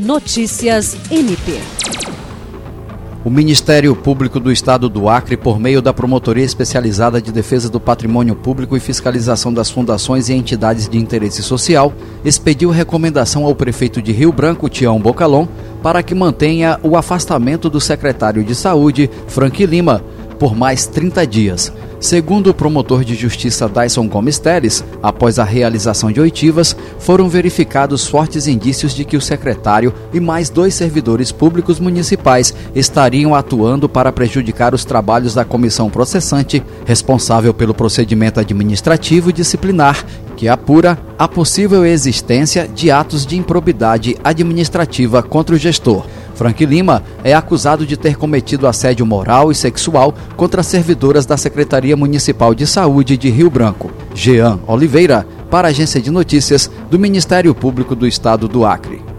Notícias MP. O Ministério Público do Estado do Acre, por meio da Promotoria Especializada de Defesa do Patrimônio Público e Fiscalização das Fundações e Entidades de Interesse Social, expediu recomendação ao prefeito de Rio Branco, Tião Bocalon, para que mantenha o afastamento do secretário de Saúde, Frank Lima, por mais 30 dias. Segundo o promotor de justiça Dyson Gomes Teles, após a realização de oitivas, foram verificados fortes indícios de que o secretário e mais dois servidores públicos municipais estariam atuando para prejudicar os trabalhos da comissão processante, responsável pelo procedimento administrativo disciplinar, que apura a possível existência de atos de improbidade administrativa contra o gestor. Frank Lima é acusado de ter cometido assédio moral e sexual contra servidoras da Secretaria Municipal de Saúde de Rio Branco. Jean Oliveira, para a Agência de Notícias do Ministério Público do Estado do Acre.